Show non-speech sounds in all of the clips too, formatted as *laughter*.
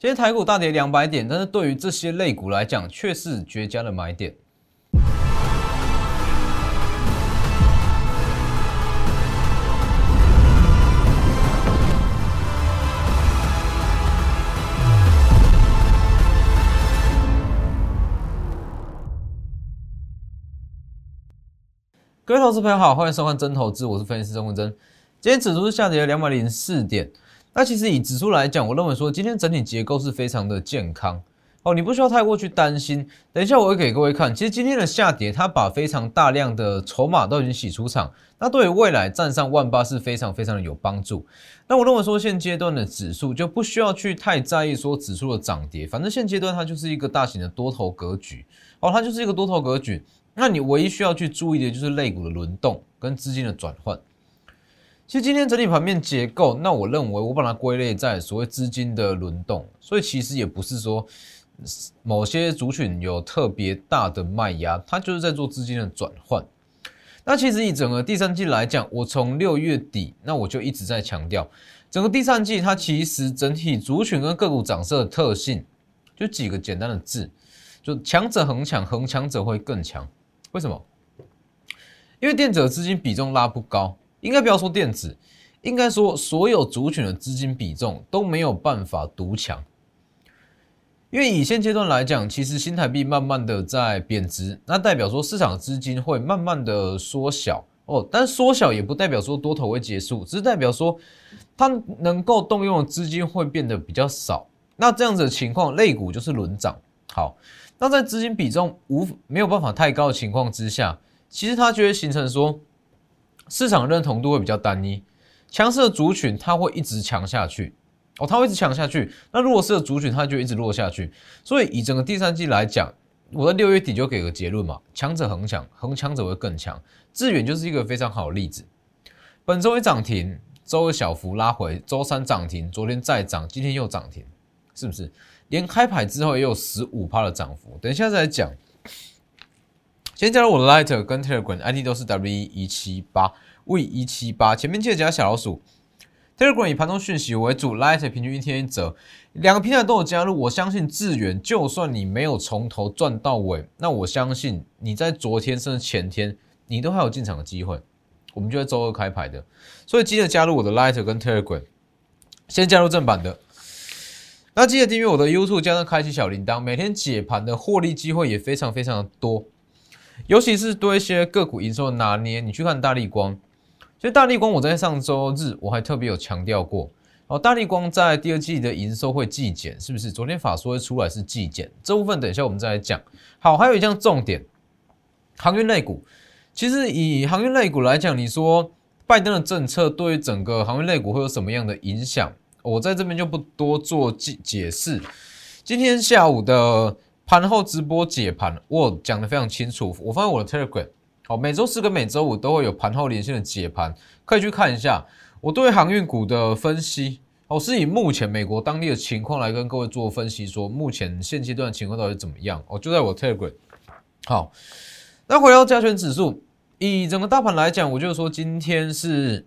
今天台股大跌两百点，但是对于这些类股来讲，却是绝佳的买点。各位投资朋友好，欢迎收看真投资，我是分析师钟文真。今天指数是下跌了两百零四点。那其实以指数来讲，我认为说今天整体结构是非常的健康哦，你不需要太过去担心。等一下我会给各位看，其实今天的下跌，它把非常大量的筹码都已经洗出场，那对于未来站上万八是非常非常的有帮助。那我认为说现阶段的指数就不需要去太在意说指数的涨跌，反正现阶段它就是一个大型的多头格局哦，它就是一个多头格局。那你唯一需要去注意的就是类股的轮动跟资金的转换。其实今天整体盘面结构，那我认为我把它归类在所谓资金的轮动，所以其实也不是说某些族群有特别大的卖压，它就是在做资金的转换。那其实以整个第三季来讲，我从六月底，那我就一直在强调，整个第三季它其实整体族群跟个股涨势的特性，就几个简单的字，就强者恒强，恒强者会更强。为什么？因为电子的资金比重拉不高。应该不要说电子，应该说所有族群的资金比重都没有办法独强，因为以现阶段来讲，其实新台币慢慢的在贬值，那代表说市场资金会慢慢的缩小哦，但缩小也不代表说多头会结束，只是代表说它能够动用的资金会变得比较少，那这样子的情况，类股就是轮涨。好，那在资金比重无没有办法太高的情况之下，其实它就会形成说。市场认同度会比较单一，强势的族群它会一直强下去，哦，它会一直强下去。那弱势的族群它就一直弱下去。所以以整个第三季来讲，我在六月底就给个结论嘛，强者恒强，恒强者会更强。致远就是一个非常好的例子。本周一涨停，周二小幅拉回，周三涨停，昨天再涨，今天又涨停，是不是？连开牌之后也有十五趴的涨幅。等一下再来讲。先加入我的 Light 跟 Telegram，ID 都是 W 一七八 V 一七八，前面记得加小老鼠。Telegram 以盘中讯息为主，Light 平均一天一折，两个平台都有加入。我相信智远，就算你没有从头赚到尾，那我相信你在昨天甚至前天，你都还有进场的机会。我们就在周二开牌的，所以记得加入我的 Light 跟 Telegram。先加入正版的，那记得订阅我的 YouTube，加上开启小铃铛，每天解盘的获利机会也非常非常的多。尤其是对一些个股营收的拿捏，你去看大力光，其实大力光我在上周日我还特别有强调过，哦，大力光在第二季的营收会季减，是不是？昨天法说会出来是季减，这部分等一下我们再来讲。好，还有一项重点，航运类股，其实以航运类股来讲，你说拜登的政策对于整个航运类股会有什么样的影响？我在这边就不多做解解释。今天下午的。盘后直播解盘，我讲的非常清楚。我放在我的 Telegram，好，每周四跟每周五都会有盘后连线的解盘，可以去看一下我对航运股的分析。我是以目前美国当地的情况来跟各位做分析，说目前现阶段情况到底怎么样？哦，就在我 Telegram。好，那回到加权指数，以整个大盘来讲，我就是说今天是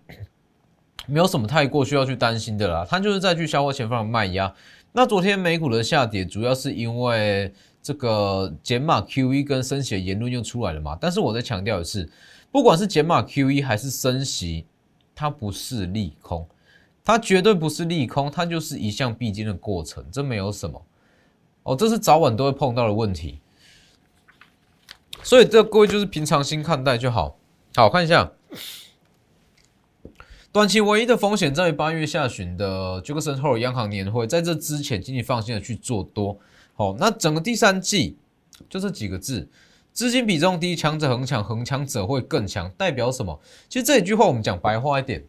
*coughs* 没有什么太过需要去担心的啦，它就是在去消化前方的卖压。那昨天美股的下跌，主要是因为。这个减码 QE 跟升息的言论又出来了嘛？但是我在强调的是，不管是减码 QE 还是升息，它不是利空，它绝对不是利空，它就是一项必经的过程，这没有什么哦，这是早晚都会碰到的问题。所以这各位就是平常心看待就好。好看一下，短期唯一的风险在于八月下旬的杰克森霍尔央行年会，在这之前，请你放心的去做多。好，那整个第三季就这几个字，资金比重低，强者恒强，恒强者会更强，代表什么？其实这一句话我们讲白话一点，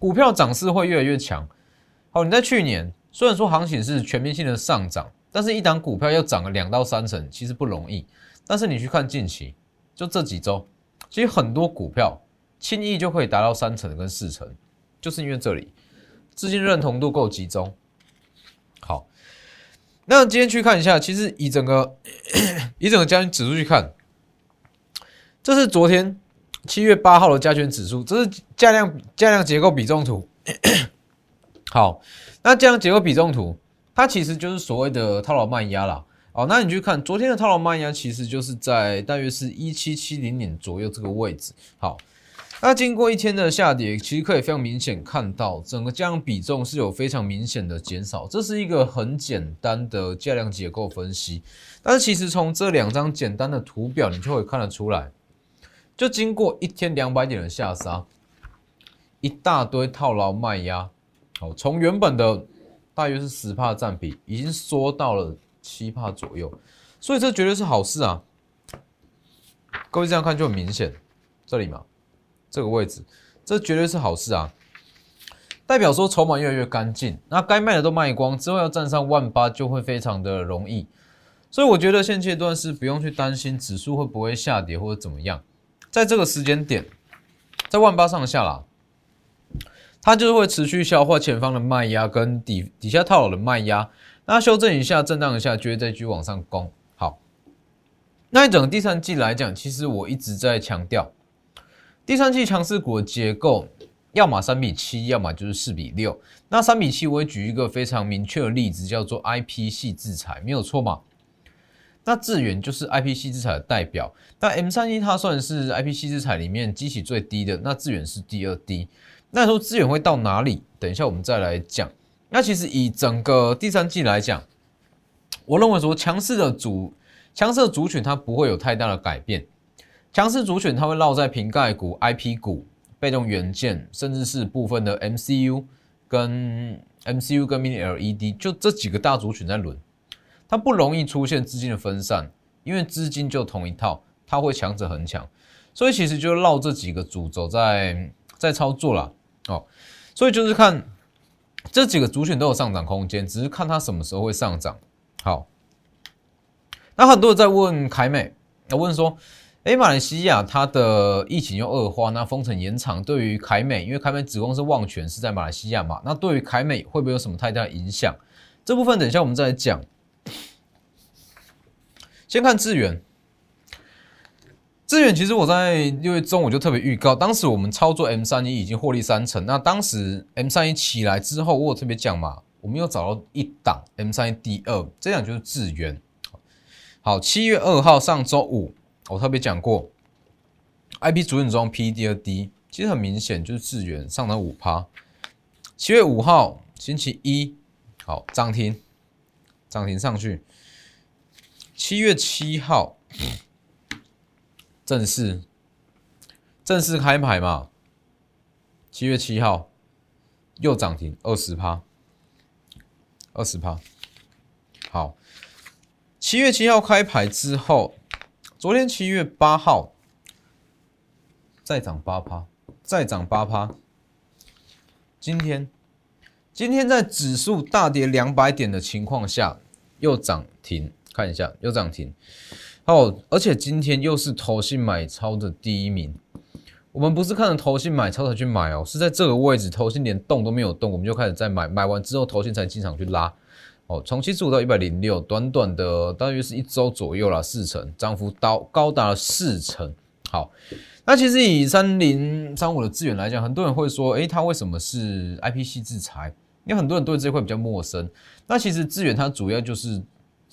股票涨势会越来越强。好，你在去年虽然说行情是全面性的上涨，但是一档股票要涨个两到三成，其实不容易。但是你去看近期，就这几周，其实很多股票轻易就可以达到三成跟四成，就是因为这里资金认同度够集中。那今天去看一下，其实以整个 *coughs* 以整个加权指数去看，这是昨天七月八号的加权指数，这是价量价量结构比重图。*coughs* 好，那这样结构比重图，它其实就是所谓的套牢卖压啦。哦，那你去看昨天的套牢卖压，其实就是在大约是一七七零点左右这个位置。好，那经过一天的下跌，其实可以非常明显看到整个价量比重是有非常明显的减少。这是一个很简单的价量结构分析，但是其实从这两张简单的图表，你就会看得出来，就经过一天两百点的下杀，一大堆套牢卖压，好，从原本的大约是十帕占比，已经缩到了。七帕左右，所以这绝对是好事啊！各位这样看就很明显，这里嘛，这个位置，这绝对是好事啊！代表说筹码越来越干净，那该卖的都卖光之后，要站上万八就会非常的容易。所以我觉得现阶段是不用去担心指数会不会下跌或者怎么样，在这个时间点，在万八上下啦，它就是会持续消化前方的卖压跟底底下套牢的卖压。那修正一下，震荡一下，就会再继续往上攻。好，那一整第三季来讲，其实我一直在强调，第三季强势股的结构，要么三比七，要么就是四比六。那三比七，我会举一个非常明确的例子，叫做 I P 系制裁，没有错嘛？那智远就是 I P 系制裁的代表。那 M 三一它算是 I P 系制裁里面机器最低的，那智远是第二低。那说资源会到哪里？等一下我们再来讲。那其实以整个第三季来讲，我认为说强势的主强势的族群它不会有太大的改变，强势族群它会绕在瓶盖股、IP 股、被动元件，甚至是部分的 MCU 跟 MCU 跟 Mini LED，就这几个大族群在轮，它不容易出现资金的分散，因为资金就同一套，它会强者恒强，所以其实就绕这几个主轴在在操作啦哦，所以就是看。这几个族群都有上涨空间，只是看它什么时候会上涨。好，那很多人在问凯美，要问说，哎，马来西亚它的疫情又恶化，那封城延长，对于凯美，因为凯美子公司旺泉是在马来西亚嘛，那对于凯美会不会有什么太大的影响？这部分等一下我们再来讲。先看资源。资源其实我在六月中我就特别预告，当时我们操作 M 三一已经获利三成。那当时 M 三一起来之后，我有特别讲嘛，我们又找到一档 M 三一第二，这样就是智源。好，七月二号上周五，我特别讲过，IP 主演中 P 第二低，其实很明显就是智源上涨五趴。七月五号星期一，好涨停，涨停上去。七月七号。正式正式开牌嘛？七月七号又涨停二十趴，二十趴。好，七月七号开牌之后，昨天七月八号再涨八趴，再涨八趴。今天今天在指数大跌两百点的情况下又涨停，看一下又涨停。哦，而且今天又是投信买超的第一名。我们不是看着投信买超才去买哦，是在这个位置，投信连动都没有动，我们就开始在买。买完之后，投信才进场去拉。哦，从七十五到一百零六，短短的大约是一周左右啦，四成涨幅高高达四成。好，那其实以三零三五的资源来讲，很多人会说，诶，它为什么是 IPC 制裁？因为很多人对这块比较陌生。那其实资源它主要就是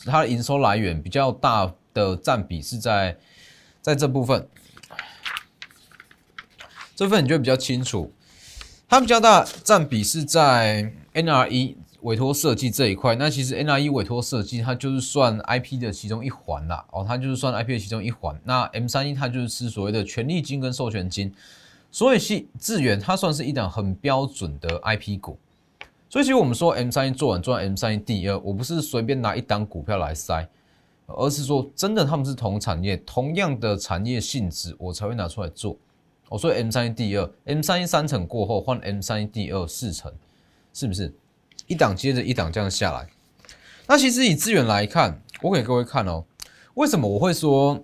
它的营收来源比较大。的占比是在在这部分，这份你就比较清楚，它比较大占比是在 NRE 委托设计这一块。那其实 NRE 委托设计它就是算 IP 的其中一环啦，哦，它就是算 IP 的其中一环。那 M 三一它就是吃所谓的权利金跟授权金，所以系智源它算是一档很标准的 IP 股。所以其实我们说 M 三一做完做完 M 三一第二，我不是随便拿一档股票来塞。而是说，真的他们是同产业，同样的产业性质，我才会拿出来做。我说 M 三一第二，M 三一三层过后换 M 三一第二四层，是不是一档接着一档这样下来？那其实以资源来看，我给各位看哦，为什么我会说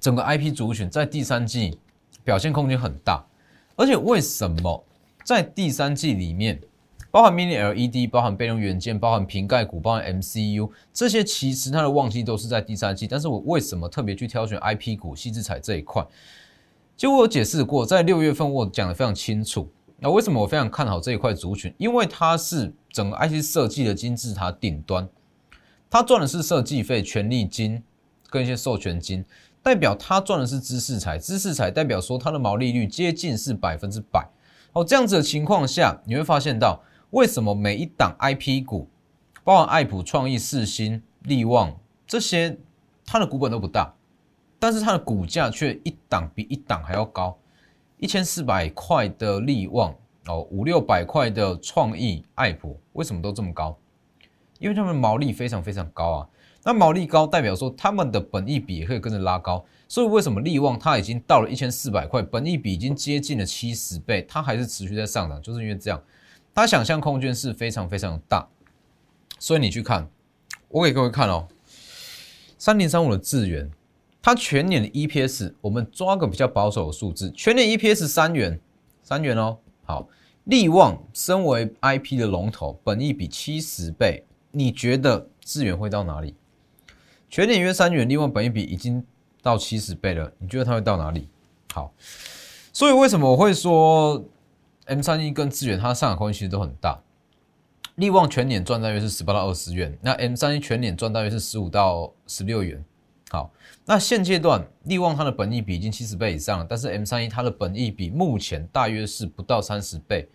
整个 IP 族群在第三季表现空间很大？而且为什么在第三季里面？包含 Mini LED，包含备用元件，包含瓶盖股，包含 MCU，这些其实它的旺季都是在第三季。但是我为什么特别去挑选 IP 股、细制材这一块？就我有解释过，在六月份我讲的非常清楚，那为什么我非常看好这一块族群？因为它是整个 IC 设计的金字塔顶端，它赚的是设计费、权利金跟一些授权金，代表它赚的是知识财，知识财代表说它的毛利率接近是百分之百。哦，这样子的情况下，你会发现到为什么每一档 IP 股，包含爱普、创意、四星、利旺这些，它的股本都不大，但是它的股价却一档比一档还要高。一千四百块的利旺哦，五六百块的创意爱普，为什么都这么高？因为他们毛利非常非常高啊。那毛利高代表说他们的本益比也可以跟着拉高。所以为什么利旺它已经到了一千四百块，本益比已经接近了七十倍，它还是持续在上涨，就是因为这样，它想象空间是非常非常大。所以你去看，我给各位看哦，三零三五的智源。它全年的 EPS，我们抓个比较保守的数字，全年 EPS 三元，三元哦。好，利旺身为 IP 的龙头，本益比七十倍，你觉得资源会到哪里？全年约三元，利旺本益比已经到七十倍了，你觉得它会到哪里？好，所以为什么我会说 M 三一跟资源它上涨空间其实都很大？利旺全年赚大约是十八到二十元，那 M 三一全年赚大约是十五到十六元。好，那现阶段利旺它的本益比已经七十倍以上了，但是 M 三一它的本益比目前大约是不到三十倍，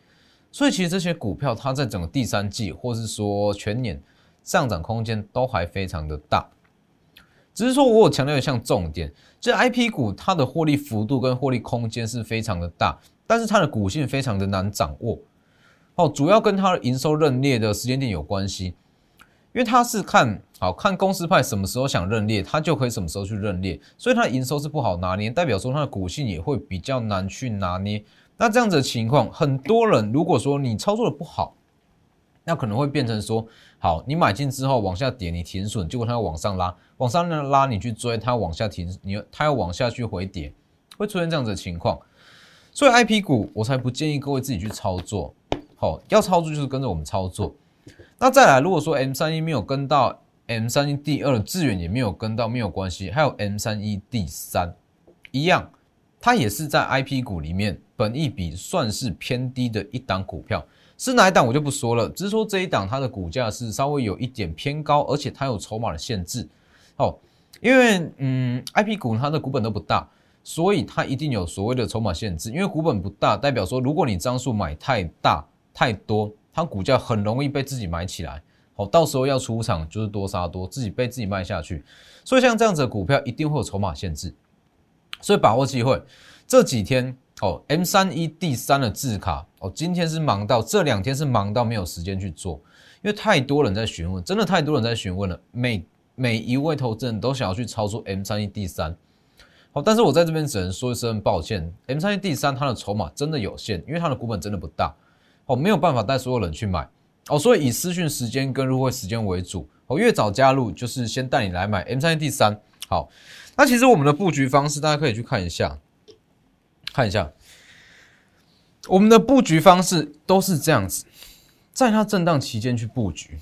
所以其实这些股票它在整个第三季或是说全年上涨空间都还非常的大，只是说我有强调一项重点，这 I P 股它的获利幅度跟获利空间是非常的大，但是它的股性非常的难掌握，哦，主要跟它的营收认列的时间点有关系。因为他是看好看公司派什么时候想认列，他就可以什么时候去认列，所以它的营收是不好拿捏，代表说它的股性也会比较难去拿捏。那这样子的情况，很多人如果说你操作的不好，那可能会变成说，好，你买进之后往下跌，你停损，结果它要往上拉，往上拉你去追，它往下停，你它要往下去回跌，会出现这样子的情况。所以 I P 股我才不建议各位自己去操作，好，要操作就是跟着我们操作。那再来，如果说 M 三一没有跟到，M 三一第二资源也没有跟到，没有关系。还有 M 三一第三一样，它也是在 IP 股里面，本一比算是偏低的一档股票。是哪一档我就不说了，只是说这一档它的股价是稍微有一点偏高，而且它有筹码的限制。哦，因为嗯，IP 股它的股本都不大，所以它一定有所谓的筹码限制。因为股本不大，代表说如果你张数买太大太多。它股价很容易被自己买起来，好，到时候要出场就是多杀多，自己被自己卖下去。所以像这样子的股票一定会有筹码限制，所以把握机会。这几天哦，M 三一 D 三的字卡哦，今天是忙到这两天是忙到没有时间去做，因为太多人在询问，真的太多人在询问了，每每一位投资人都想要去操作 M 三一 D 三。好，但是我在这边只能说一声抱歉，M 三一 D 三它的筹码真的有限，因为它的股本真的不大。哦，没有办法带所有人去买哦，所以以私讯时间跟入会时间为主。哦，越早加入就是先带你来买 M 三 D 三。好，那其实我们的布局方式，大家可以去看一下，看一下我们的布局方式都是这样子，在它震荡期间去布局。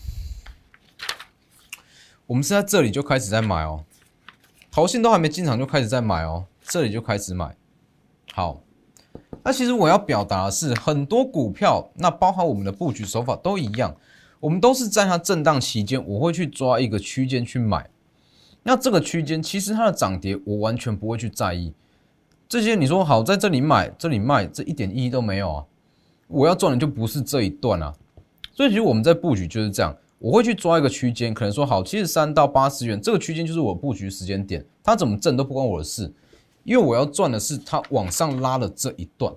我们是在这里就开始在买哦，头信都还没进场就开始在买哦，这里就开始买。好。那其实我要表达的是，很多股票，那包含我们的布局手法都一样，我们都是在它震荡期间，我会去抓一个区间去买。那这个区间其实它的涨跌，我完全不会去在意。这些你说好在这里买，这里卖，这一点意义都没有啊！我要赚的就不是这一段啊。所以其实我们在布局就是这样，我会去抓一个区间，可能说好七十三到八十元这个区间就是我布局时间点，它怎么挣都不关我的事。因为我要赚的是它往上拉的这一段，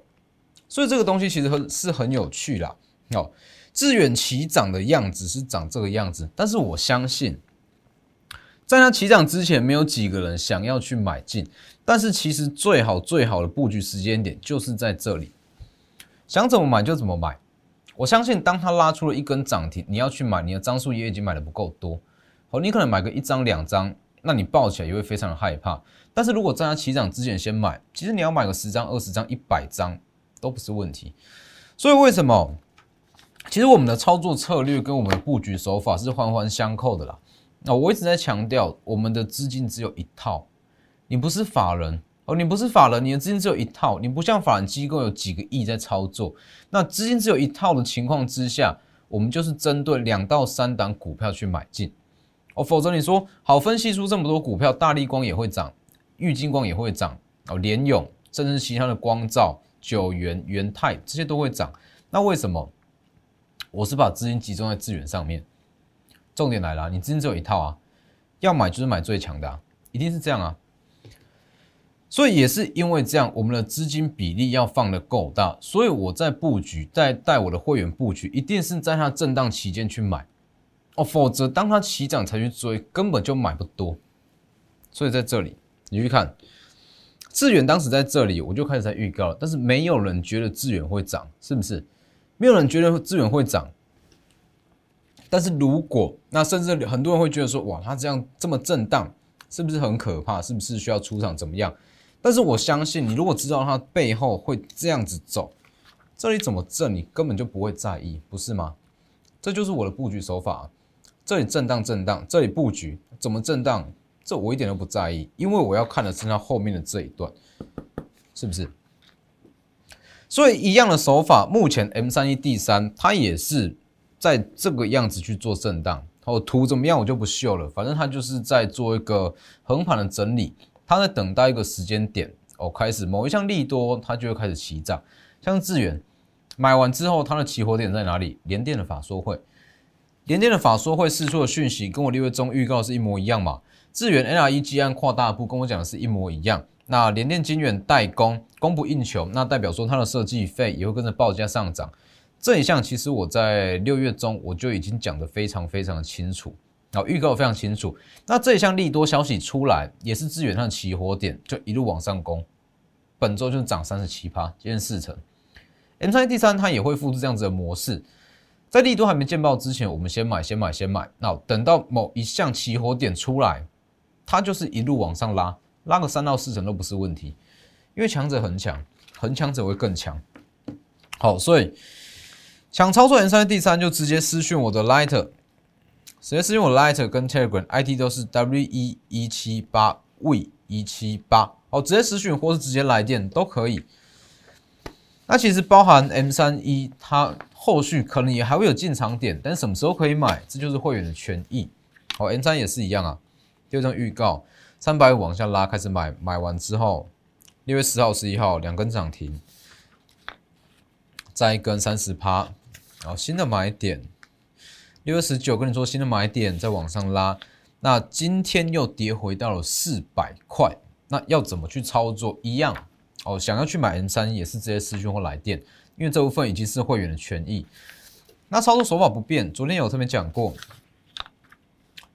所以这个东西其实很是很有趣啦。哦，致远起涨的样子是长这个样子，但是我相信，在它起涨之前，没有几个人想要去买进。但是其实最好最好的布局时间点就是在这里，想怎么买就怎么买。我相信，当它拉出了一根涨停，你要去买，你的张数也已经买的不够多。好，你可能买个一张两张。那你抱起来也会非常的害怕，但是如果在它起涨之前先买，其实你要买个十张、二十张、一百张都不是问题。所以为什么？其实我们的操作策略跟我们的布局手法是环环相扣的啦。那我一直在强调，我们的资金只有一套，你不是法人，哦，你不是法人，你的资金只有一套，你不像法人机构有几个亿在操作，那资金只有一套的情况之下，我们就是针对两到三档股票去买进。哦，否则你说好分析出这么多股票，大力光也会涨，玉金光也会涨，哦，联勇甚至其他的光照、九元、元泰这些都会涨，那为什么？我是把资金集中在资源上面。重点来了，你资金只有一套啊，要买就是买最强的，一定是这样啊。所以也是因为这样，我们的资金比例要放的够大，所以我在布局，在带我的会员布局，一定是在它震荡期间去买哦，否则当它起涨才去追，根本就买不多。所以在这里，你去看智远当时在这里，我就开始在预告了，但是没有人觉得智远会涨，是不是？没有人觉得智远会涨。但是如果那甚至很多人会觉得说，哇，它这样这么震荡，是不是很可怕？是不是需要出场怎么样？但是我相信你，如果知道它背后会这样子走，这里怎么震，你根本就不会在意，不是吗？这就是我的布局手法。这里震荡震荡，这里布局怎么震荡，这我一点都不在意，因为我要看的是它后面的这一段，是不是？所以一样的手法，目前 M 三一 D 三它也是。在这个样子去做震荡，哦，图怎么样我就不秀了，反正它就是在做一个横盘的整理，它在等待一个时间点，哦，开始某一项利多，它就会开始起涨。像智远买完之后，它的起火点在哪里？联电的法说会，联电的法说会释出的讯息跟我六月中预告是一模一样嘛？智远 NRE 按扩大部跟我讲的是一模一样。那联电晶圆代工供不应求，那代表说它的设计费也会跟着报价上涨。这一项其实我在六月中我就已经讲得非常非常的清楚，啊，预告非常清楚。那这一项利多消息出来，也是资源上的起火点，就一路往上攻。本周就涨三十七趴，接近四成。M 三 D 三它也会复制这样子的模式，在利多还没见报之前，我们先买，先买，先买。那等到某一项起火点出来，它就是一路往上拉，拉个三到四成都不是问题，因为强者很强，恒强者会更强。好，所以。想操作 M 三 D 三就直接私讯我的 Lighter，直接私讯我 Lighter 跟 Telegram ID 都是 W 一一七八 V 一七八，好，直接私讯或是直接来电都可以。那其实包含 M 三一，它后续可能也还会有进场点，但什么时候可以买，这就是会员的权益。好，N 三也是一样啊。第二张预告，三百五往下拉，开始买，买完之后，六月十号、十一号两根涨停，再一根三十趴。然后，新的买点，六月十九跟你说新的买点在往上拉，那今天又跌回到了四百块，那要怎么去操作？一样哦，想要去买 N 三也是直接私讯或来电，因为这部分已经是会员的权益。那操作手法不变，昨天有特别讲过，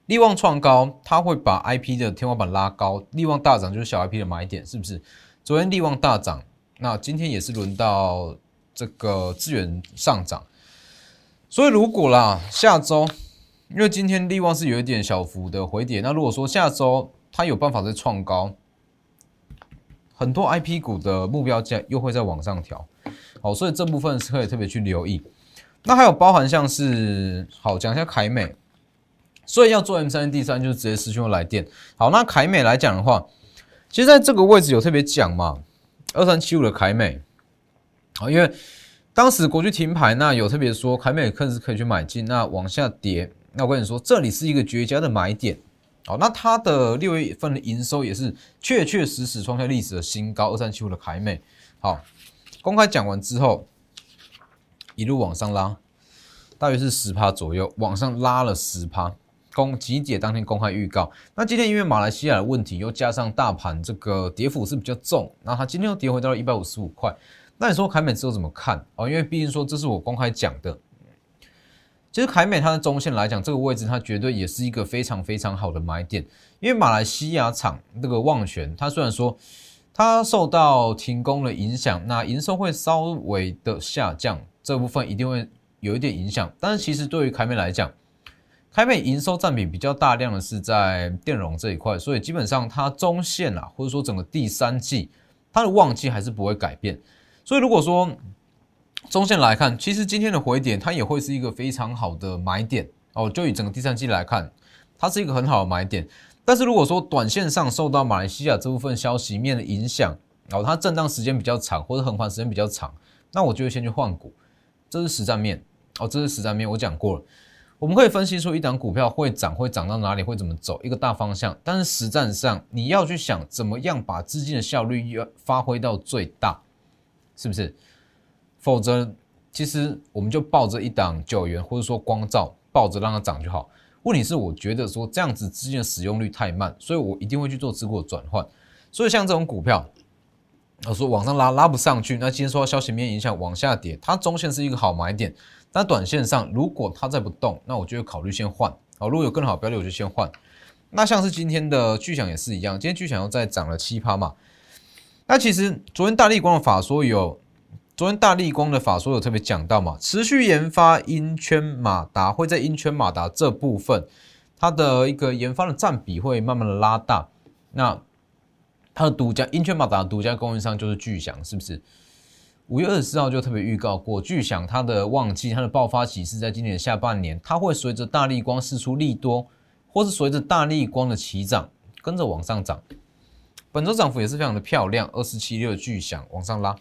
利旺创高，它会把 IP 的天花板拉高，利旺大涨就是小 IP 的买点，是不是？昨天利旺大涨，那今天也是轮到这个资源上涨。所以如果啦，下周，因为今天利旺是有一点小幅的回跌，那如果说下周它有办法再创高，很多 I P 股的目标价又会再往上调，好，所以这部分是可以特别去留意。那还有包含像是，好讲一下凯美，所以要做 M 三 D 三就是直接师兄来电。好，那凯美来讲的话，其实在这个位置有特别讲嘛，二三七五的凯美，好，因为。当时国际停牌，那有特别说凯美克是可以去买进，那往下跌，那我跟你说，这里是一个绝佳的买点。好，那它的六月份的营收也是确确实实创下历史的新高，二三七五的凯美。好，公开讲完之后，一路往上拉，大约是十趴左右，往上拉了十趴。公集结当天公开预告，那今天因为马来西亚的问题，又加上大盘这个跌幅是比较重，那它今天又跌回到了一百五十五块。那你说凯美之后怎么看哦？因为毕竟说这是我公开讲的。其实凯美它的中线来讲，这个位置它绝对也是一个非常非常好的买点。因为马来西亚厂这个旺泉，它虽然说它受到停工的影响，那营收会稍微的下降，这部分一定会有一点影响。但是其实对于凯美来讲，凯美营收占比比较大量的是在电容这一块，所以基本上它中线啊，或者说整个第三季它的旺季还是不会改变。所以如果说中线来看，其实今天的回点它也会是一个非常好的买点哦。就以整个第三季来看，它是一个很好的买点。但是如果说短线上受到马来西亚这部分消息面的影响，然哦，它震荡时间比较长，或者横盘时间比较长，那我就会先去换股，这是实战面，哦，这是实战面，我讲过了。我们可以分析出一档股票会涨，会涨到哪里，会怎么走，一个大方向。但是实战上，你要去想怎么样把资金的效率要发挥到最大，是不是？否则，其实我们就抱着一档九元，或者说光照，抱着让它涨就好。问题是，我觉得说这样子资金的使用率太慢，所以我一定会去做持股转换。所以像这种股票，我说往上拉拉不上去，那今天受到消息面影响往下跌，它中线是一个好买点。那短线上，如果它再不动，那我就会考虑先换。好，如果有更好标的，我就先换。那像是今天的巨响也是一样，今天巨响又再涨了七趴嘛。那其实昨天大力光的法说有，昨天大力光的法说有特别讲到嘛，持续研发音圈马达会在音圈马达这部分，它的一个研发的占比会慢慢的拉大。那它的独家音圈马达独家供应商就是巨响，是不是？五月二十四号就特别预告过，巨响它的旺季，它的爆发期是在今年下半年，它会随着大力光释出利多，或是随着大力光的起涨，跟着往上涨。本周涨幅也是非常的漂亮，二四七六巨响往上拉，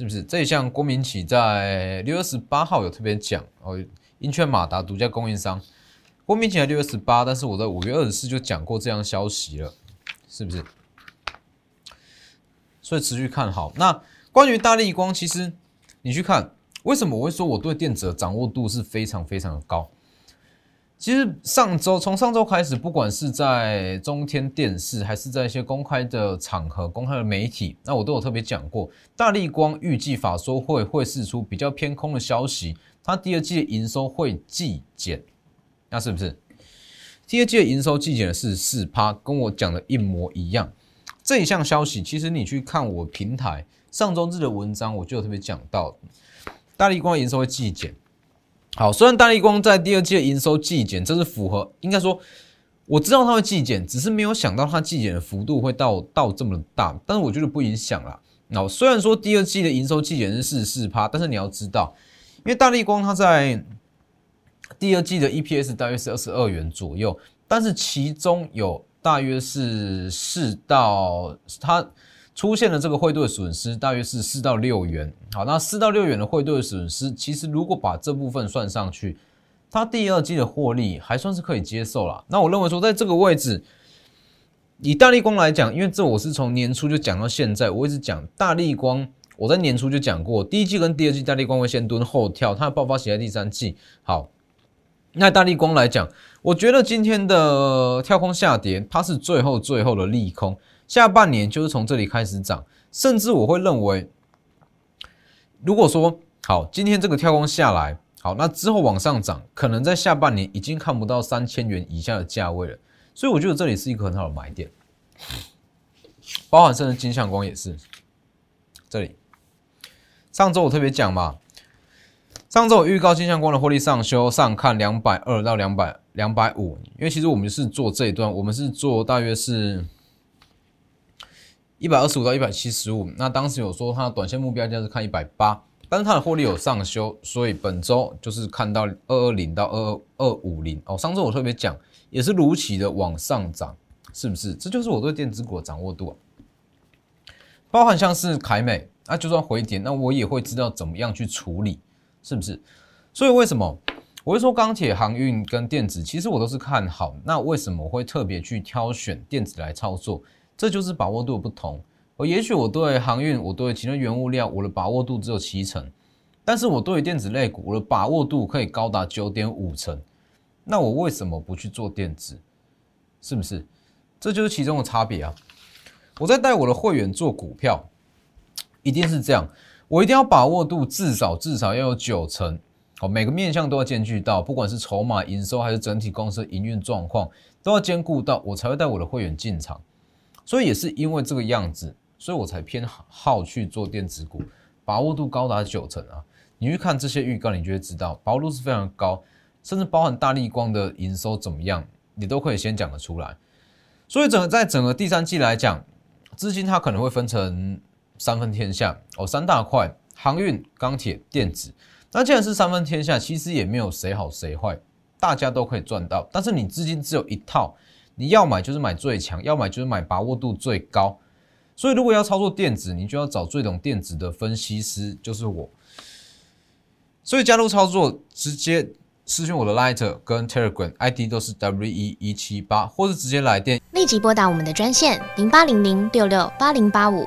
是不是？这一项郭明启在六月十八号有特别讲哦，英圈马达独家供应商，郭明启在六月十八，但是我在五月二十四就讲过这样消息了，是不是？所以持续看好那。关于大力光，其实你去看，为什么我会说我对电子的掌握度是非常非常的高？其实上周从上周开始，不管是在中天电视，还是在一些公开的场合、公开的媒体，那我都有特别讲过，大力光预计法说会会释出比较偏空的消息，它第二季的营收会季减，那是不是？第二季的营收季减是四十四趴，跟我讲的一模一样。这一项消息，其实你去看我平台。上周日的文章我就有特别讲到，大力光营收会季减。好，虽然大力光在第二季的营收季减，这是符合，应该说我知道它会季减，只是没有想到它季减的幅度会到到这么大。但是我觉得不影响啦。那虽然说第二季的营收季减是四十四趴，但是你要知道，因为大力光它在第二季的 EPS 大约是二十二元左右，但是其中有大约是四到它。出现了这个汇兑损失，大约是四到六元。好，那四到六元的汇兑损失，其实如果把这部分算上去，它第二季的获利还算是可以接受了。那我认为说，在这个位置，以大力光来讲，因为这我是从年初就讲到现在，我一直讲大力光，我在年初就讲过，第一季跟第二季大力光会先蹲后跳，它的爆发期在第三季。好，那大力光来讲，我觉得今天的跳空下跌，它是最后最后的利空。下半年就是从这里开始涨，甚至我会认为，如果说好，今天这个跳空下来，好，那之后往上涨，可能在下半年已经看不到三千元以下的价位了，所以我觉得这里是一个很好的买点，包含甚至金相光也是，这里，上周我特别讲嘛，上周我预告金相光的获利上修上看两百二到两百两百五，因为其实我们是做这一段，我们是做大约是。一百二十五到一百七十五，那当时有说它短线目标价是看一百八，但是它的获利有上修，所以本周就是看到二二零到二二二五零哦。上周我特别讲，也是如期的往上涨，是不是？这就是我对电子股的掌握度啊。包含像是凯美，那就算回跌，那我也会知道怎么样去处理，是不是？所以为什么我会说钢铁、航运跟电子，其实我都是看好。那为什么会特别去挑选电子来操作？这就是把握度的不同。而也许我对航运，我对其他原物料，我的把握度只有七成，但是我对于电子类股，我的把握度可以高达九点五成。那我为什么不去做电子？是不是？这就是其中的差别啊！我在带我的会员做股票，一定是这样，我一定要把握度至少至少要有九成。好，每个面向都要兼具到，不管是筹码、营收还是整体公司营运状况，都要兼顾到，我才会带我的会员进场。所以也是因为这个样子，所以我才偏好去做电子股，把握度高达九成啊！你去看这些预告，你就会知道把握度是非常高，甚至包含大力光的营收怎么样，你都可以先讲得出来。所以整个在整个第三季来讲，资金它可能会分成三分天下哦，三大块：航运、钢铁、电子。那既然是三分天下，其实也没有谁好谁坏，大家都可以赚到。但是你资金只有一套。你要买就是买最强，要买就是买把握度最高。所以如果要操作电子，你就要找最懂电子的分析师，就是我。所以加入操作，直接私讯我的 Lighter 跟 Telegram ID 都是 W E 一七八，或是直接来电，立即拨打我们的专线零八零零六六八零八五。